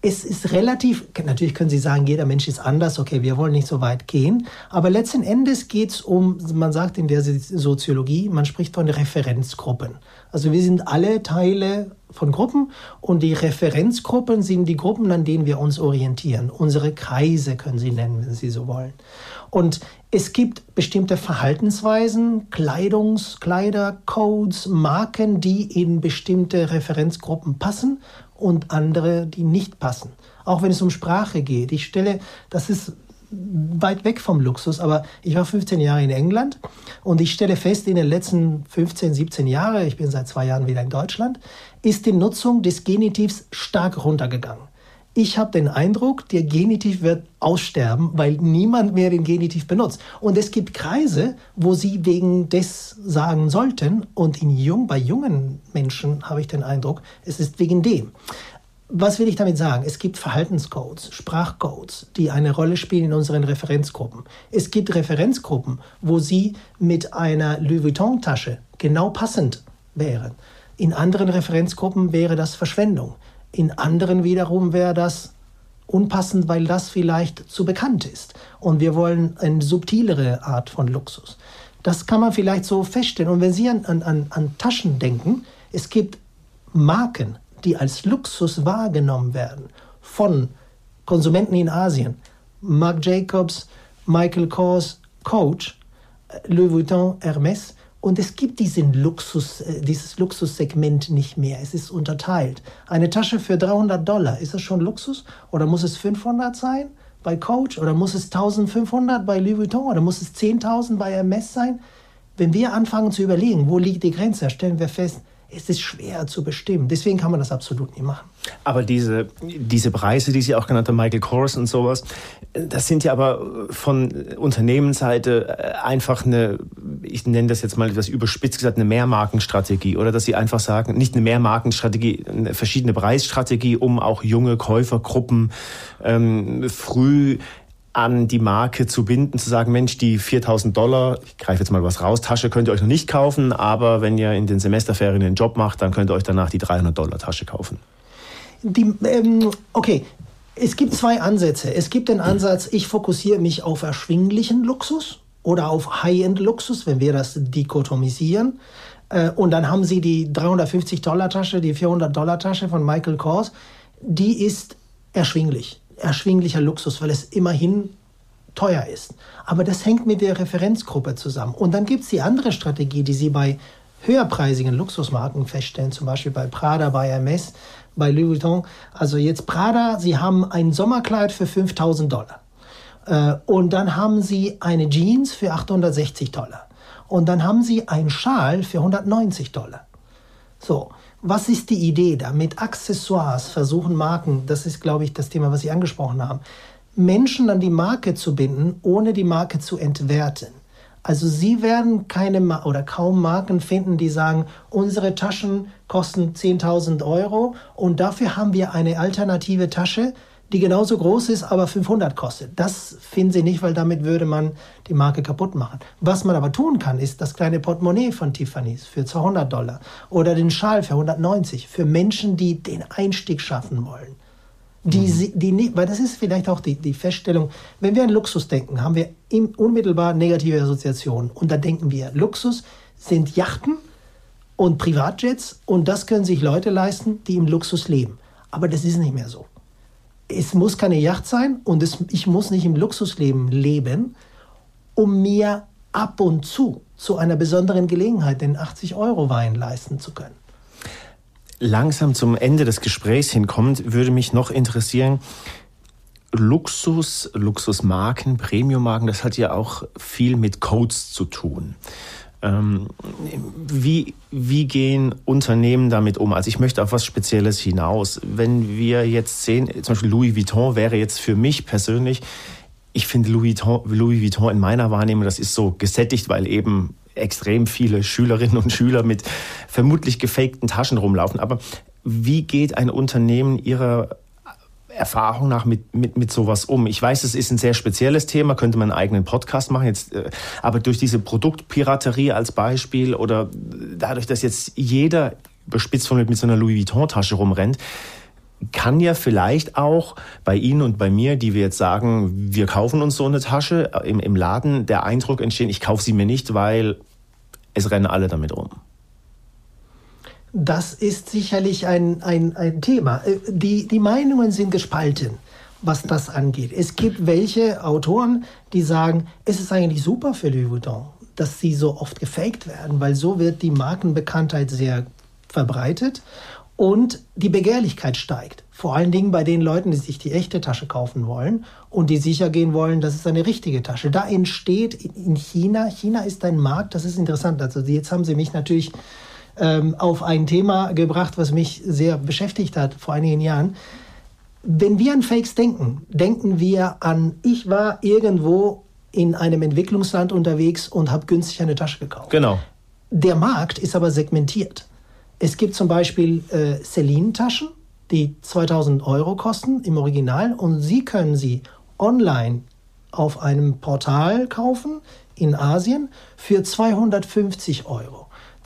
Es ist relativ, natürlich können Sie sagen, jeder Mensch ist anders, okay, wir wollen nicht so weit gehen, aber letzten Endes geht es um, man sagt in der Soziologie, man spricht von Referenzgruppen. Also wir sind alle Teile von Gruppen und die Referenzgruppen sind die Gruppen, an denen wir uns orientieren. Unsere Kreise können Sie nennen, wenn Sie so wollen. Und es gibt bestimmte Verhaltensweisen, Kleidungs, Kleidercodes, Marken, die in bestimmte Referenzgruppen passen und andere, die nicht passen. Auch wenn es um Sprache geht. Ich stelle, das ist weit weg vom Luxus, aber ich war 15 Jahre in England und ich stelle fest, in den letzten 15, 17 Jahren, ich bin seit zwei Jahren wieder in Deutschland, ist die Nutzung des Genitivs stark runtergegangen. Ich habe den Eindruck, der Genitiv wird aussterben, weil niemand mehr den Genitiv benutzt. Und es gibt Kreise, wo sie wegen des sagen sollten. Und in jung, bei jungen Menschen habe ich den Eindruck, es ist wegen dem. Was will ich damit sagen? Es gibt Verhaltenscodes, Sprachcodes, die eine Rolle spielen in unseren Referenzgruppen. Es gibt Referenzgruppen, wo sie mit einer Louis Vuitton-Tasche genau passend wären. In anderen Referenzgruppen wäre das Verschwendung. In anderen wiederum wäre das unpassend, weil das vielleicht zu bekannt ist. Und wir wollen eine subtilere Art von Luxus. Das kann man vielleicht so feststellen. Und wenn Sie an, an, an Taschen denken, es gibt Marken, die als Luxus wahrgenommen werden von Konsumenten in Asien. Marc Jacobs, Michael Kors, Coach, Louis Vuitton, Hermes. Und es gibt diesen Luxus, äh, dieses Luxussegment nicht mehr. Es ist unterteilt. Eine Tasche für 300 Dollar, ist das schon Luxus? Oder muss es 500 sein bei Coach? Oder muss es 1500 bei Louis Vuitton? Oder muss es 10.000 bei Hermes sein? Wenn wir anfangen zu überlegen, wo liegt die Grenze, stellen wir fest, es ist schwer zu bestimmen. Deswegen kann man das absolut nicht machen. Aber diese, diese Preise, die Sie auch genannt haben, Michael Kors und sowas, das sind ja aber von Unternehmensseite äh, einfach eine, ich nenne das jetzt mal etwas überspitzt gesagt, eine Mehrmarkenstrategie. Oder dass Sie einfach sagen, nicht eine Mehrmarkenstrategie, eine verschiedene Preisstrategie, um auch junge Käufergruppen ähm, früh an die Marke zu binden, zu sagen, Mensch, die 4000 Dollar, ich greife jetzt mal was raus, Tasche könnt ihr euch noch nicht kaufen, aber wenn ihr in den Semesterferien den Job macht, dann könnt ihr euch danach die 300 Dollar Tasche kaufen. Die, ähm, okay, es gibt zwei Ansätze. Es gibt den Ansatz, ich fokussiere mich auf erschwinglichen Luxus oder auf High-End-Luxus, wenn wir das dikotomisieren. Äh, und dann haben Sie die 350 Dollar Tasche, die 400 Dollar Tasche von Michael Kors. Die ist erschwinglich erschwinglicher Luxus, weil es immerhin teuer ist. Aber das hängt mit der Referenzgruppe zusammen. Und dann gibt es die andere Strategie, die Sie bei höherpreisigen Luxusmarken feststellen, zum Beispiel bei Prada, bei Hermes, bei Louis Vuitton. Also jetzt Prada, Sie haben ein Sommerkleid für 5000 Dollar. Äh, und dann haben Sie eine Jeans für 860 Dollar. Und dann haben Sie einen Schal für 190 Dollar. So, was ist die Idee da? Mit Accessoires versuchen Marken, das ist, glaube ich, das Thema, was Sie angesprochen haben, Menschen an die Marke zu binden, ohne die Marke zu entwerten. Also Sie werden keine oder kaum Marken finden, die sagen, unsere Taschen kosten 10.000 Euro und dafür haben wir eine alternative Tasche, die genauso groß ist, aber 500 kostet. Das finden sie nicht, weil damit würde man die Marke kaputt machen. Was man aber tun kann, ist das kleine Portemonnaie von Tiffany's für 200 Dollar oder den Schal für 190 für Menschen, die den Einstieg schaffen wollen. Die, mhm. die, weil das ist vielleicht auch die, die Feststellung, wenn wir an Luxus denken, haben wir unmittelbar negative Assoziationen. Und da denken wir, Luxus sind Yachten und Privatjets und das können sich Leute leisten, die im Luxus leben. Aber das ist nicht mehr so es muss keine Yacht sein und es, ich muss nicht im Luxusleben leben, um mir ab und zu zu einer besonderen Gelegenheit den 80-Euro-Wein leisten zu können. Langsam zum Ende des Gesprächs hinkommend, würde mich noch interessieren, Luxus, Luxusmarken, Premiummarken, das hat ja auch viel mit Codes zu tun. Ähm, wie, wie gehen Unternehmen damit um? Also ich möchte auf was Spezielles hinaus. Wenn wir jetzt sehen, zum Beispiel Louis Vuitton wäre jetzt für mich persönlich, ich finde Louis Vuitton, Louis Vuitton in meiner Wahrnehmung, das ist so gesättigt, weil eben extrem viele Schülerinnen und Schüler mit vermutlich gefakten Taschen rumlaufen. Aber wie geht ein Unternehmen ihrer Erfahrung nach mit, mit, mit sowas um? Ich weiß, es ist ein sehr spezielles Thema, könnte man einen eigenen Podcast machen, jetzt, äh, aber durch diese Produktpiraterie als Beispiel oder dadurch, dass jetzt jeder bespitzt von mit so einer Louis Vuitton-Tasche rumrennt, kann ja vielleicht auch bei Ihnen und bei mir, die wir jetzt sagen, wir kaufen uns so eine Tasche äh, im, im Laden, der Eindruck entstehen, ich kaufe sie mir nicht, weil es rennen alle damit rum. Das ist sicherlich ein, ein, ein Thema. Äh, die, die Meinungen sind gespalten, was das angeht. Es gibt welche Autoren, die sagen, es ist eigentlich super für Louis Vuitton, dass sie so oft gefaked werden, weil so wird die Markenbekanntheit sehr verbreitet und die Begehrlichkeit steigt. Vor allen Dingen bei den Leuten, die sich die echte Tasche kaufen wollen und die sicher gehen wollen, das ist eine richtige Tasche. Da entsteht in China, China ist ein Markt, das ist interessant. Also jetzt haben sie mich natürlich ähm, auf ein Thema gebracht, was mich sehr beschäftigt hat vor einigen Jahren. Wenn wir an Fakes denken, denken wir an, ich war irgendwo in einem Entwicklungsland unterwegs und habe günstig eine Tasche gekauft. Genau. Der Markt ist aber segmentiert. Es gibt zum Beispiel äh, Celine-Taschen, die 2000 Euro kosten im Original und Sie können sie online auf einem Portal kaufen in Asien für 250 Euro.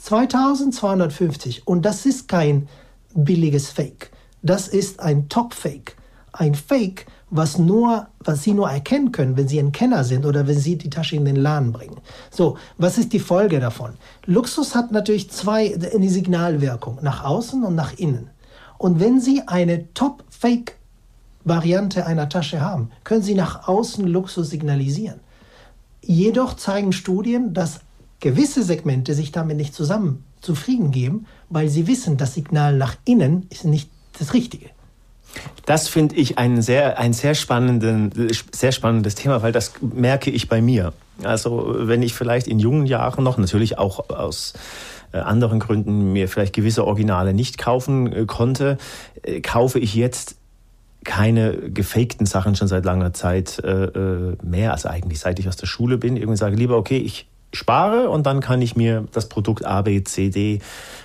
2250 und das ist kein billiges Fake. Das ist ein Top-Fake. Ein Fake, was, nur, was Sie nur erkennen können, wenn Sie ein Kenner sind oder wenn Sie die Tasche in den Laden bringen. So, was ist die Folge davon? Luxus hat natürlich zwei, eine Signalwirkung, nach außen und nach innen. Und wenn Sie eine Top-Fake Variante einer Tasche haben, können Sie nach außen Luxus signalisieren. Jedoch zeigen Studien, dass gewisse Segmente sich damit nicht zusammen zufrieden geben, weil sie wissen, das Signal nach innen ist nicht das Richtige. Das finde ich ein sehr, ein sehr, sehr spannendes Thema, weil das merke ich bei mir. Also wenn ich vielleicht in jungen Jahren noch, natürlich auch aus äh, anderen Gründen mir vielleicht gewisse Originale nicht kaufen äh, konnte, äh, kaufe ich jetzt keine gefakten Sachen schon seit langer Zeit mehr, also eigentlich seit ich aus der Schule bin. Irgendwie sage lieber, okay, ich spare und dann kann ich mir das Produkt A, B, C, D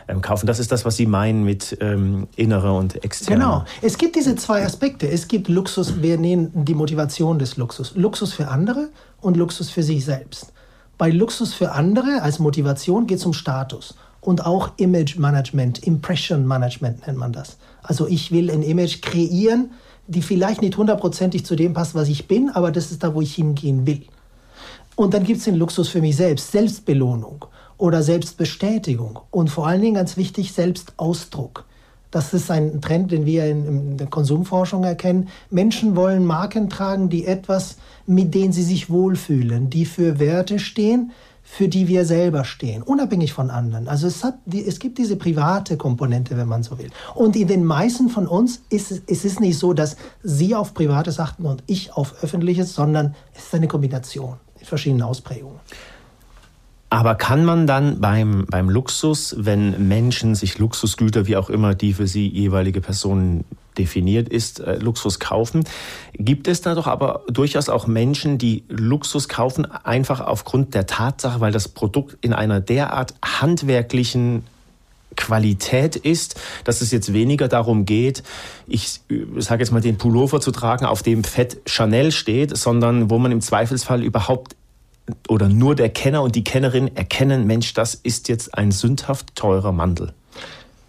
ähm, kaufen. Das ist das, was Sie meinen mit ähm, innere und externe. Genau. Es gibt diese zwei Aspekte. Es gibt Luxus, wir nehmen die Motivation des Luxus. Luxus für andere und Luxus für sich selbst. Bei Luxus für andere als Motivation geht es um Status und auch Image Management, Impression Management nennt man das. Also ich will ein Image kreieren, die vielleicht nicht hundertprozentig zu dem passt, was ich bin, aber das ist da, wo ich hingehen will. Und dann gibt es den Luxus für mich selbst, Selbstbelohnung oder Selbstbestätigung und vor allen Dingen ganz wichtig, Selbstausdruck. Das ist ein Trend, den wir in, der Konsumforschung erkennen. Menschen wollen Marken tragen, die etwas, mit denen sie sich wohlfühlen, die für Werte stehen, für die wir selber stehen, unabhängig von anderen. Also es, hat, es gibt diese private Komponente, wenn man so will. Und in den meisten von uns ist es, es ist nicht so, dass Sie auf Privates achten und ich auf Öffentliches, sondern es ist eine Kombination in verschiedenen Ausprägungen. Aber kann man dann beim, beim Luxus, wenn Menschen sich Luxusgüter, wie auch immer die für sie jeweilige Person definiert ist, äh, Luxus kaufen, gibt es da doch aber durchaus auch Menschen, die Luxus kaufen, einfach aufgrund der Tatsache, weil das Produkt in einer derart handwerklichen Qualität ist, dass es jetzt weniger darum geht, ich sage jetzt mal den Pullover zu tragen, auf dem Fett Chanel steht, sondern wo man im Zweifelsfall überhaupt oder nur der Kenner und die Kennerin erkennen, Mensch, das ist jetzt ein sündhaft teurer Mantel.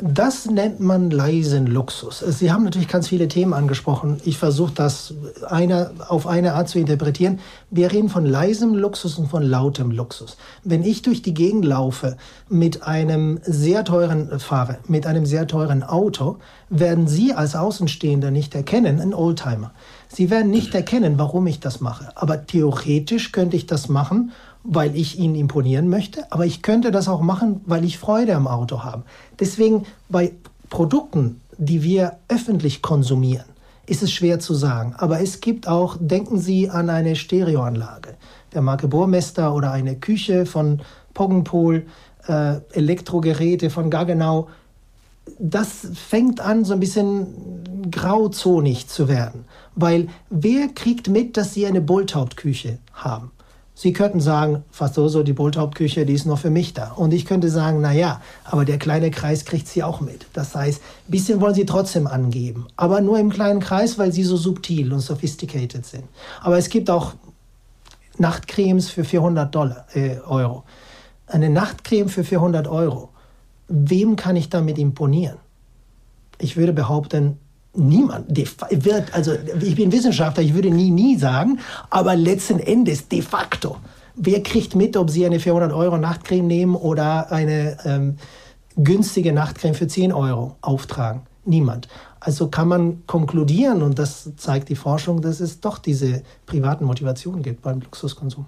Das nennt man leisen Luxus. Sie haben natürlich ganz viele Themen angesprochen. Ich versuche das eine, auf eine Art zu interpretieren. Wir reden von leisem Luxus und von lautem Luxus. Wenn ich durch die Gegend laufe mit einem sehr teuren fahre, mit einem sehr teuren Auto, werden Sie als Außenstehender nicht erkennen, ein Oldtimer. Sie werden nicht erkennen, warum ich das mache. Aber theoretisch könnte ich das machen weil ich ihnen imponieren möchte, aber ich könnte das auch machen, weil ich Freude am Auto habe. Deswegen bei Produkten, die wir öffentlich konsumieren, ist es schwer zu sagen. Aber es gibt auch, denken Sie an eine Stereoanlage der Marke Burmester oder eine Küche von Poggenpol, äh, Elektrogeräte von Gaggenau. Das fängt an, so ein bisschen grauzonig zu werden. Weil wer kriegt mit, dass Sie eine Bulltautküche haben? Sie könnten sagen, fast so, so die Bulthauptküche, die ist nur für mich da. Und ich könnte sagen, na ja, aber der kleine Kreis kriegt sie auch mit. Das heißt, ein bisschen wollen sie trotzdem angeben, aber nur im kleinen Kreis, weil sie so subtil und sophisticated sind. Aber es gibt auch Nachtcremes für 400 Dollar, äh, Euro. Eine Nachtcreme für 400 Euro. Wem kann ich damit imponieren? Ich würde behaupten, Niemand wird, also ich bin Wissenschaftler, ich würde nie, nie sagen, aber letzten Endes de facto, wer kriegt mit, ob Sie eine 400 Euro Nachtcreme nehmen oder eine ähm, günstige Nachtcreme für 10 Euro auftragen? Niemand. Also kann man konkludieren, und das zeigt die Forschung, dass es doch diese privaten Motivationen gibt beim Luxuskonsum.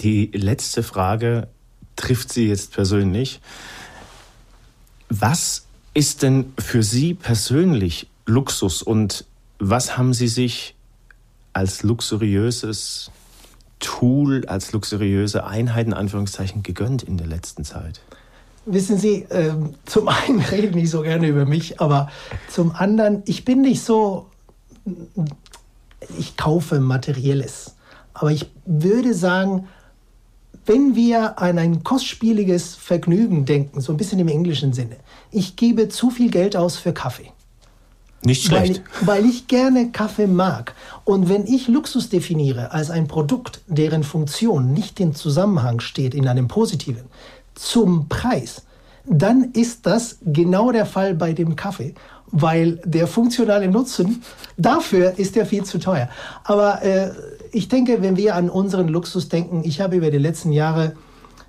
Die letzte Frage trifft Sie jetzt persönlich. Was ist denn für Sie persönlich Luxus und was haben Sie sich als luxuriöses Tool, als luxuriöse Einheit in Anführungszeichen gegönnt in der letzten Zeit? Wissen Sie, äh, zum einen rede ich so gerne über mich, aber zum anderen, ich bin nicht so, ich kaufe Materielles. Aber ich würde sagen, wenn wir an ein kostspieliges Vergnügen denken, so ein bisschen im englischen Sinne, ich gebe zu viel Geld aus für Kaffee. Nicht schlecht. Weil, weil, ich gerne Kaffee mag. Und wenn ich Luxus definiere als ein Produkt, deren Funktion nicht im Zusammenhang steht in einem positiven, zum Preis, dann ist das genau der Fall bei dem Kaffee, weil der funktionale Nutzen dafür ist er viel zu teuer. Aber äh, ich denke, wenn wir an unseren Luxus denken, ich habe über die letzten Jahre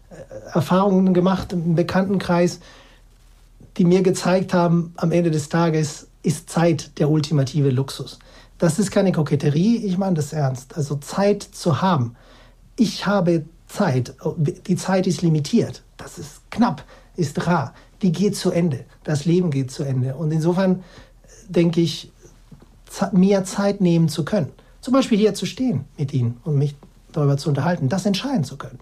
äh, Erfahrungen gemacht im Bekanntenkreis, die mir gezeigt haben, am Ende des Tages ist Zeit der ultimative Luxus. Das ist keine Koketterie, ich meine das ernst. Also Zeit zu haben. Ich habe Zeit. Die Zeit ist limitiert. Das ist knapp, ist rar. Die geht zu Ende. Das Leben geht zu Ende. Und insofern denke ich, mehr Zeit nehmen zu können. Zum Beispiel hier zu stehen mit Ihnen und mich darüber zu unterhalten, das entscheiden zu können.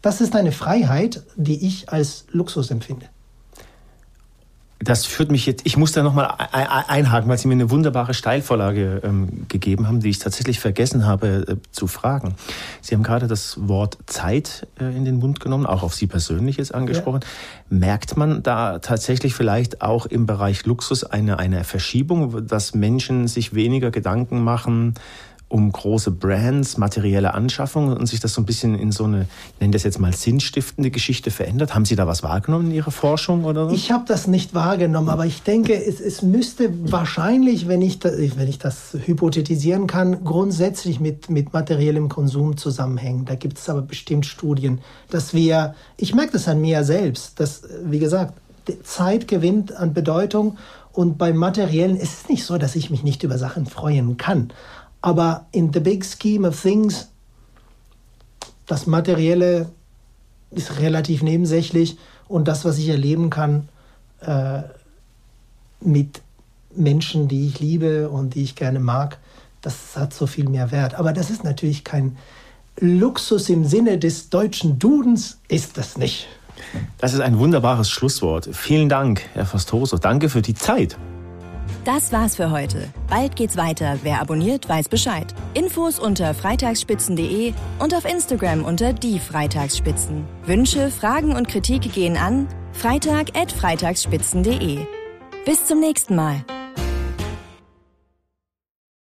Das ist eine Freiheit, die ich als Luxus empfinde. Das führt mich jetzt, ich muss da nochmal einhaken, weil Sie mir eine wunderbare Steilvorlage ähm, gegeben haben, die ich tatsächlich vergessen habe äh, zu fragen. Sie haben gerade das Wort Zeit äh, in den Mund genommen, auch auf Sie persönlich jetzt angesprochen. Ja. Merkt man da tatsächlich vielleicht auch im Bereich Luxus eine, eine Verschiebung, dass Menschen sich weniger Gedanken machen, um große Brands, materielle Anschaffungen und sich das so ein bisschen in so eine, nenne das jetzt mal sinnstiftende Geschichte verändert? Haben Sie da was wahrgenommen in Ihrer Forschung oder so? Ich habe das nicht wahrgenommen, aber ich denke, es, es müsste wahrscheinlich, wenn ich, das, wenn ich das hypothetisieren kann, grundsätzlich mit, mit materiellem Konsum zusammenhängen. Da gibt es aber bestimmt Studien, dass wir, ich merke das an mir selbst, dass, wie gesagt, Zeit gewinnt an Bedeutung und beim Materiellen ist es nicht so, dass ich mich nicht über Sachen freuen kann. Aber in the big scheme of things, das Materielle ist relativ nebensächlich und das, was ich erleben kann äh, mit Menschen, die ich liebe und die ich gerne mag, das hat so viel mehr Wert. Aber das ist natürlich kein Luxus im Sinne des deutschen Dudens, ist das nicht. Das ist ein wunderbares Schlusswort. Vielen Dank, Herr Fastoso. Danke für die Zeit. Das war's für heute. Bald geht's weiter. Wer abonniert, weiß Bescheid. Infos unter freitagsspitzen.de und auf Instagram unter die Freitagsspitzen. Wünsche, Fragen und Kritik gehen an freitag@freitagsspitzen.de. Bis zum nächsten Mal.